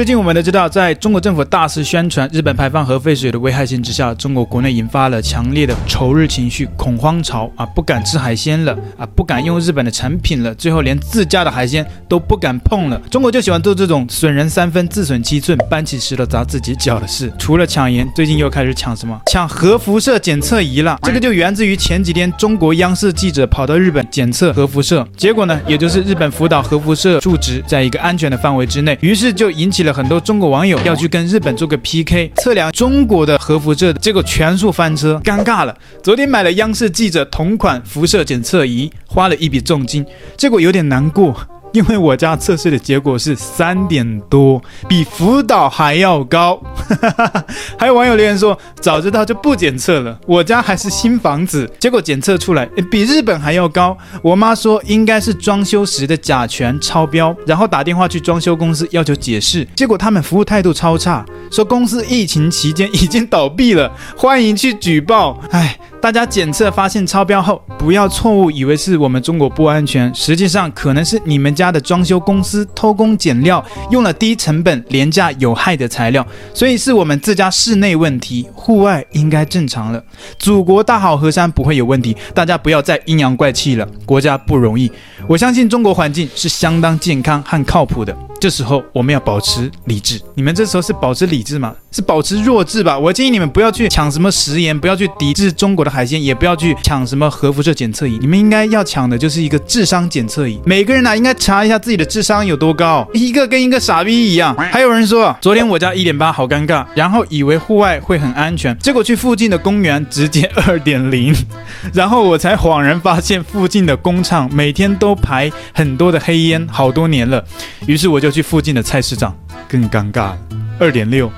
最近我们都知道，在中国政府大肆宣传日本排放核废水的危害性之下，中国国内引发了强烈的仇日情绪、恐慌潮啊，不敢吃海鲜了啊，不敢用日本的产品了，最后连自家的海鲜都不敢碰了。中国就喜欢做这种损人三分，自损七寸，搬起石头砸自己脚的事。除了抢盐，最近又开始抢什么？抢核辐射检测仪了。这个就源自于前几天中国央视记者跑到日本检测核辐射，结果呢，也就是日本福岛核辐射数值在一个安全的范围之内，于是就引起了。很多中国网友要去跟日本做个 PK，测量中国的核辐射，结果全数翻车，尴尬了。昨天买了央视记者同款辐射检测仪，花了一笔重金，结果有点难过。因为我家测试的结果是三点多，比福岛还要高。还有网友留言说，早知道就不检测了。我家还是新房子，结果检测出来比日本还要高。我妈说应该是装修时的甲醛超标，然后打电话去装修公司要求解释，结果他们服务态度超差，说公司疫情期间已经倒闭了，欢迎去举报。唉。大家检测发现超标后，不要错误以为是我们中国不安全，实际上可能是你们家的装修公司偷工减料，用了低成本、廉价、有害的材料，所以是我们自家室内问题，户外应该正常了。祖国大好河山不会有问题，大家不要再阴阳怪气了。国家不容易，我相信中国环境是相当健康和靠谱的。这时候我们要保持理智。你们这时候是保持理智吗？是保持弱智吧？我建议你们不要去抢什么食盐，不要去抵制中国的海鲜，也不要去抢什么核辐射检测仪。你们应该要抢的就是一个智商检测仪。每个人呢、应该查一下自己的智商有多高，一个跟一个傻逼一样。还有人说，昨天我家一点八好尴尬，然后以为户外会很安全，结果去附近的公园直接二点零，然后我才恍然发现附近的工厂每天都排很多的黑烟，好多年了。于是我就。去附近的菜市场更尴尬，二点六，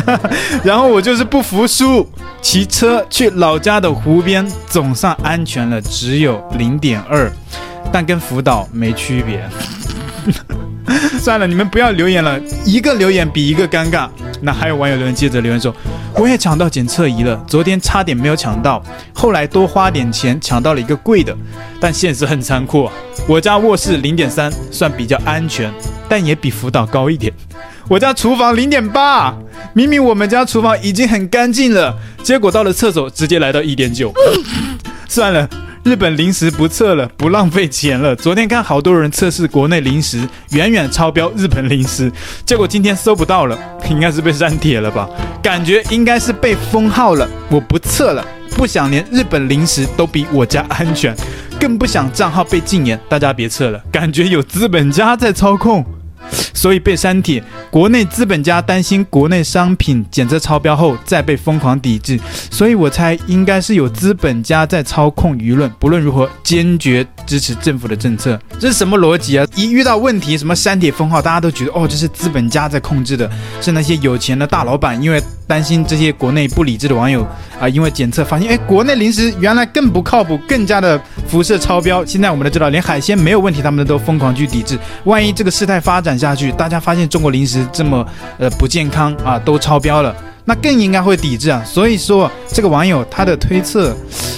然后我就是不服输，骑车去老家的湖边，总算安全了，只有零点二，但跟福岛没区别。算了，你们不要留言了，一个留言比一个尴尬。那还有网友留言接着留言说，我也抢到检测仪了，昨天差点没有抢到，后来多花点钱抢到了一个贵的，但现实很残酷，我家卧室零点三算比较安全。但也比福岛高一点。我家厨房零点八，明明我们家厨房已经很干净了，结果到了厕所直接来到一点九。算了，日本零食不测了，不浪费钱了。昨天看好多人测试国内零食，远远超标日本零食，结果今天搜不到了，应该是被删帖了吧？感觉应该是被封号了。我不测了，不想连日本零食都比我家安全，更不想账号被禁言。大家别测了，感觉有资本家在操控。所以被删帖，国内资本家担心国内商品检测超标后再被疯狂抵制，所以我猜应该是有资本家在操控舆论。不论如何，坚决支持政府的政策。这是什么逻辑啊？一遇到问题，什么删帖封号，大家都觉得哦，这是资本家在控制的，是那些有钱的大老板，因为担心这些国内不理智的网友啊，因为检测发现，哎，国内零食原来更不靠谱，更加的辐射超标。现在我们都知道，连海鲜没有问题，他们都疯狂去抵制。万一这个事态发展下去，大家发现中国零食这么呃不健康啊，都超标了，那更应该会抵制啊。所以说，这个网友他的推测，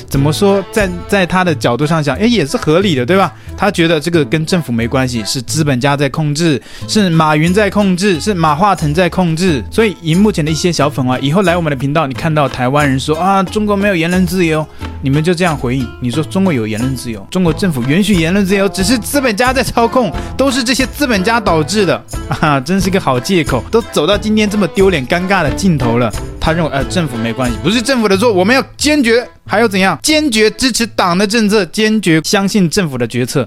怎么说，在在他的角度上想，诶，也是合理的，对吧？他觉得这个跟政府没关系，是资本家在控制，是马云在控制，是马化腾在控制。所以，以目前的一些小粉啊，以后来我们的频道，你看到台湾人说啊，中国没有言论自由。你们就这样回应，你说中国有言论自由，中国政府允许言论自由，只是资本家在操控，都是这些资本家导致的 啊！真是个好借口，都走到今天这么丢脸尴尬的尽头了。他认为，呃，政府没关系，不是政府的错，我们要坚决，还要怎样？坚决支持党的政策，坚决相信政府的决策。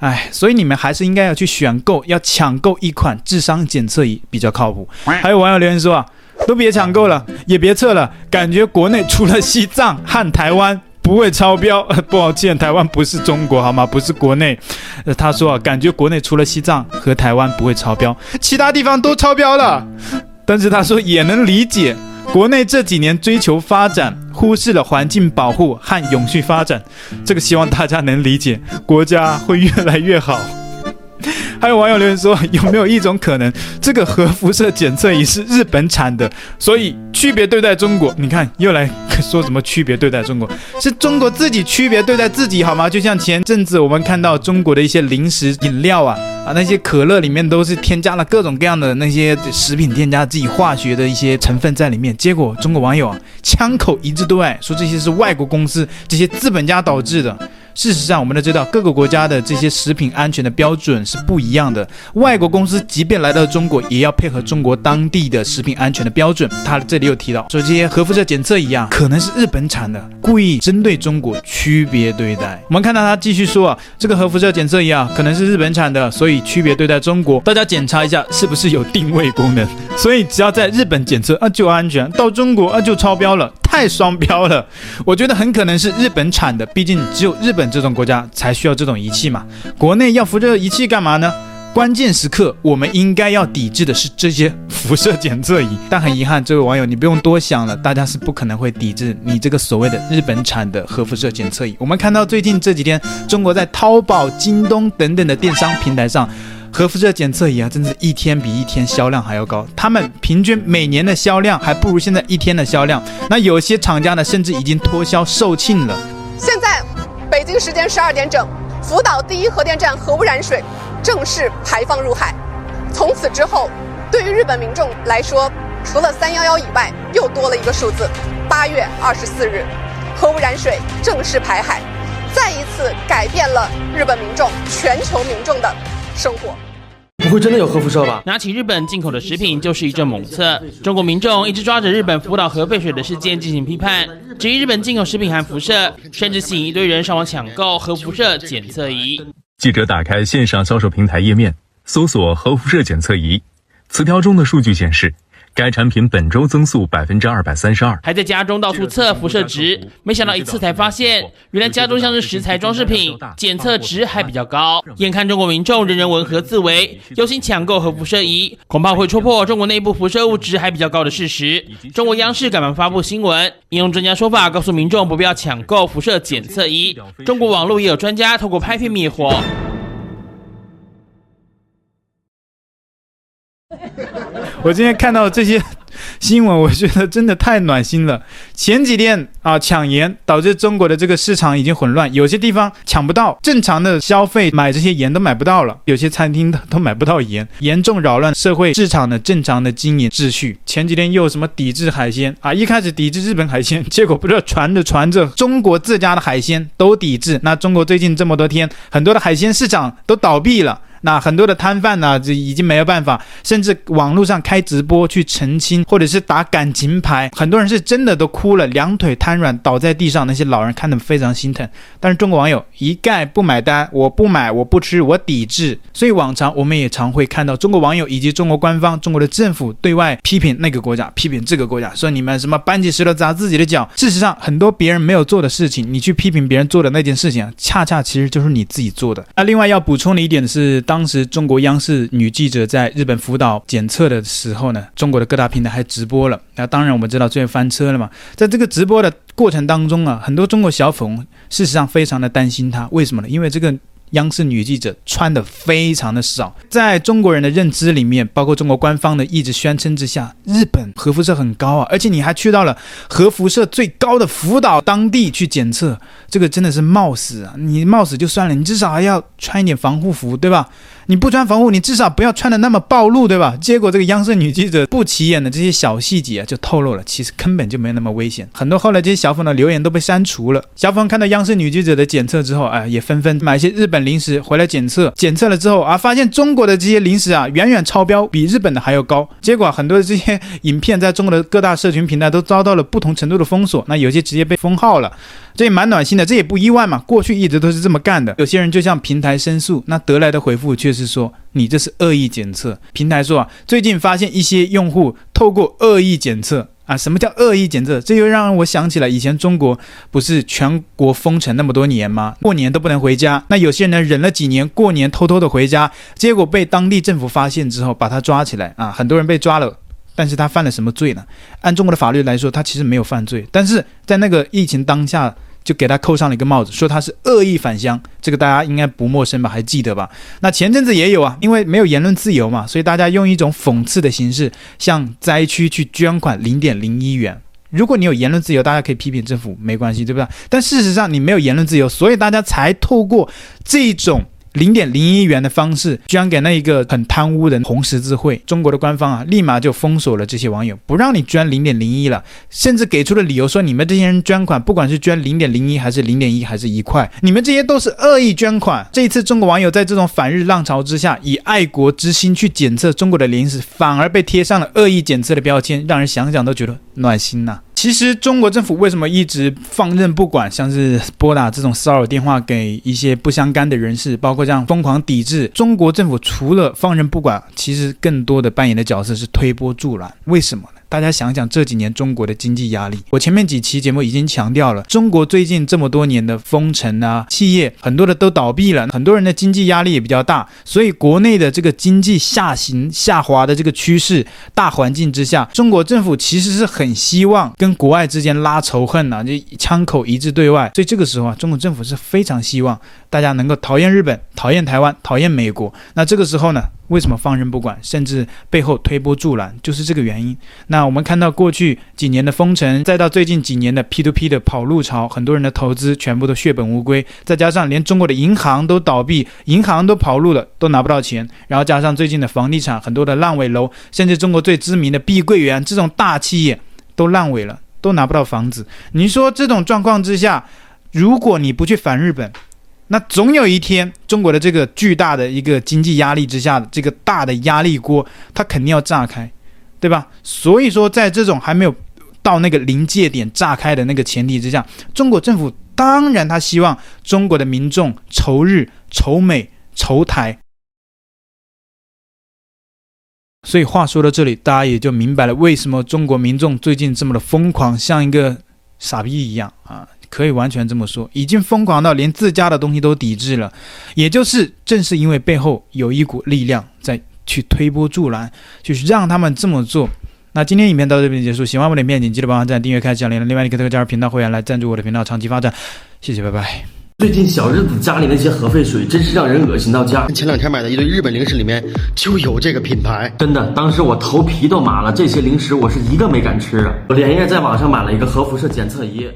哎，所以你们还是应该要去选购，要抢购一款智商检测仪比较靠谱。还有网友留言说啊，都别抢购了，也别测了，感觉国内除了西藏和台湾。不会超标，抱歉，台湾不是中国好吗？不是国内。呃，他说啊，感觉国内除了西藏和台湾不会超标，其他地方都超标了。但是他说也能理解，国内这几年追求发展，忽视了环境保护和永续发展。这个希望大家能理解，国家会越来越好。还有网友留言说，有没有一种可能，这个核辐射检测仪是日本产的，所以区别对待中国？你看又来说什么区别对待中国？是中国自己区别对待自己好吗？就像前阵子我们看到中国的一些零食饮料啊啊，那些可乐里面都是添加了各种各样的那些食品添加剂、化学的一些成分在里面。结果中国网友啊，枪口一致对外，说这些是外国公司、这些资本家导致的。事实上，我们都知道各个国家的这些食品安全的标准是不一样的。外国公司即便来到中国，也要配合中国当地的食品安全的标准。他这里又提到说，这些核辐射检测仪啊，可能是日本产的，故意针对中国区别对待。我们看到他继续说啊，这个核辐射检测仪啊，可能是日本产的，所以区别对待中国。大家检查一下是不是有定位功能。所以只要在日本检测啊就安全，到中国啊就超标了。太双标了，我觉得很可能是日本产的，毕竟只有日本这种国家才需要这种仪器嘛。国内要辐射仪器干嘛呢？关键时刻我们应该要抵制的是这些辐射检测仪。但很遗憾，这位网友你不用多想了，大家是不可能会抵制你这个所谓的日本产的核辐射检测仪。我们看到最近这几天，中国在淘宝、京东等等的电商平台上。核辐射检测仪啊，真是一天比一天销量还要高。他们平均每年的销量还不如现在一天的销量。那有些厂家呢，甚至已经脱销售罄了。现在，北京时间十二点整，福岛第一核电站核污染水正式排放入海。从此之后，对于日本民众来说，除了三幺幺以外，又多了一个数字：八月二十四日，核污染水正式排海，再一次改变了日本民众、全球民众的。生活不会真的有核辐射吧？拿起日本进口的食品就是一阵猛测。中国民众一直抓着日本福岛核废水的事件进行批判，质疑日本进口食品含辐射，甚至吸引一堆人上网抢购核辐射检测仪。记者打开线上销售平台页面，搜索核辐射检测仪，词条中的数据显示。该产品本周增速百分之二百三十二，还在家中到处测辐射值，没想到一次才发现，原来家中像是食材装饰品，检测值还比较高。眼看中国民众人人闻和自危，忧心抢购核辐射仪，恐怕会戳破中国内部辐射物质还比较高的事实。中国央视赶忙发布新闻，引用专家说法，告诉民众不必要抢购辐射检测仪。中国网络也有专家透过拍片灭火。我今天看到这些新闻，我觉得真的太暖心了。前几天啊，抢盐导致中国的这个市场已经混乱，有些地方抢不到，正常的消费买这些盐都买不到了，有些餐厅都买不到盐，严重扰乱社会市场的正常的经营秩序。前几天又有什么抵制海鲜啊？一开始抵制日本海鲜，结果不知道传着传着，中国自家的海鲜都抵制。那中国最近这么多天，很多的海鲜市场都倒闭了。那很多的摊贩呢，这已经没有办法，甚至网络上开直播去澄清，或者是打感情牌，很多人是真的都哭了，两腿瘫软倒在地上，那些老人看得非常心疼。但是中国网友一概不买单，我不买，我不吃，我抵制。所以往常我们也常会看到中国网友以及中国官方、中国的政府对外批评那个国家，批评这个国家，说你们什么搬起石头砸自己的脚。事实上，很多别人没有做的事情，你去批评别人做的那件事情，恰恰其实就是你自己做的。那另外要补充的一点是。当时中国央视女记者在日本福岛检测的时候呢，中国的各大平台还直播了。那当然我们知道最后翻车了嘛。在这个直播的过程当中啊，很多中国小粉事实上非常的担心他，为什么呢？因为这个。央视女记者穿的非常的少，在中国人的认知里面，包括中国官方的一直宣称之下，日本核辐射很高啊，而且你还去到了核辐射最高的福岛当地去检测，这个真的是冒死啊！你冒死就算了，你至少还要穿一点防护服，对吧？你不穿防护，你至少不要穿的那么暴露，对吧？结果这个央视女记者不起眼的这些小细节啊，就透露了，其实根本就没有那么危险。很多后来这些小粉的留言都被删除了。小粉看到央视女记者的检测之后，哎，也纷纷买一些日本零食回来检测。检测了之后啊，发现中国的这些零食啊，远远超标，比日本的还要高。结果很多的这些影片在中国的各大社群平台都遭到了不同程度的封锁，那有些直接被封号了。这也蛮暖心的，这也不意外嘛，过去一直都是这么干的。有些人就向平台申诉，那得来的回复却是说你这是恶意检测。平台说啊，最近发现一些用户透过恶意检测啊，什么叫恶意检测？这又让我想起了以前中国不是全国封城那么多年吗？过年都不能回家，那有些人忍了几年，过年偷偷的回家，结果被当地政府发现之后把他抓起来啊，很多人被抓了。但是他犯了什么罪呢？按中国的法律来说，他其实没有犯罪，但是在那个疫情当下。就给他扣上了一个帽子，说他是恶意返乡，这个大家应该不陌生吧？还记得吧？那前阵子也有啊，因为没有言论自由嘛，所以大家用一种讽刺的形式向灾区去捐款零点零一元。如果你有言论自由，大家可以批评政府，没关系，对不对？但事实上你没有言论自由，所以大家才透过这种零点零一元的方式捐给那一个很贪污的红十字会。中国的官方啊，立马就封锁了这些网友，不让你捐零点零一了，甚至给出了理由说，你们这些人捐款，不管是捐零点零一还是零点一还是一块，你们这些都是恶意捐款。这一次，中国网友在这种反日浪潮之下，以爱国之心去检测中国的零食，反而被贴上了恶意检测的标签，让人想想都觉得暖心呐、其实中国政府为什么一直放任不管，像是拨打这种骚扰电话给一些不相干的人士，包括这样疯狂抵制，中国政府除了放任不管，其实更多的扮演的角色是推波助澜。为什么呢？大家想想这几年中国的经济压力，我前面几期节目已经强调了，中国最近这么多年的封城啊，企业很多的都倒闭了，很多人的经济压力也比较大，所以国内的这个经济下行下滑的这个趋势大环境之下，中国政府其实是很希望跟国外之间拉仇恨啊，就枪口一致对外，所以这个时候啊，中国政府是非常希望大家能够讨厌日本、讨厌台湾、讨厌美国，那这个时候呢，为什么放任不管，甚至背后推波助澜，就是这个原因。那我们看到过去几年的封城，再到最近几年的 P2P 的跑路潮，很多人的投资全部都血本无归，再加上连中国的银行都倒闭，银行都跑路了，都拿不到钱。然后加上最近的房地产很多的烂尾楼，甚至中国最知名的碧桂园这种大企业都烂尾了，都拿不到房子。你说这种状况之下，如果你不去反日本，那总有一天，中国的这个巨大的一个经济压力之下的这个大的压力锅，它肯定要炸开，对吧？所以说，在这种还没有到那个临界点炸开的那个前提之下，中国政府当然他希望中国的民众仇日、仇美、仇台。所以话说到这里，大家也就明白了为什么中国民众最近这么的疯狂，像一个傻逼一样啊。可以完全这么说，已经疯狂到连自家的东西都抵制了，也就是正是因为背后有一股力量在去推波助澜，就是让他们这么做。那今天影片到这边结束，喜欢我的影片，请记得帮忙赞、订阅、开小铃铛，另外你可以加入频道会员来赞助我的频道长期发展，谢谢，拜拜。最近小日子家里那些核废水真是让人恶心到家。前两天买的一堆日本零食里面就有这个品牌，真的，当时我头皮都麻了，这些零食我是一个没敢吃啊。我连夜在网上买了一个核辐射检测仪。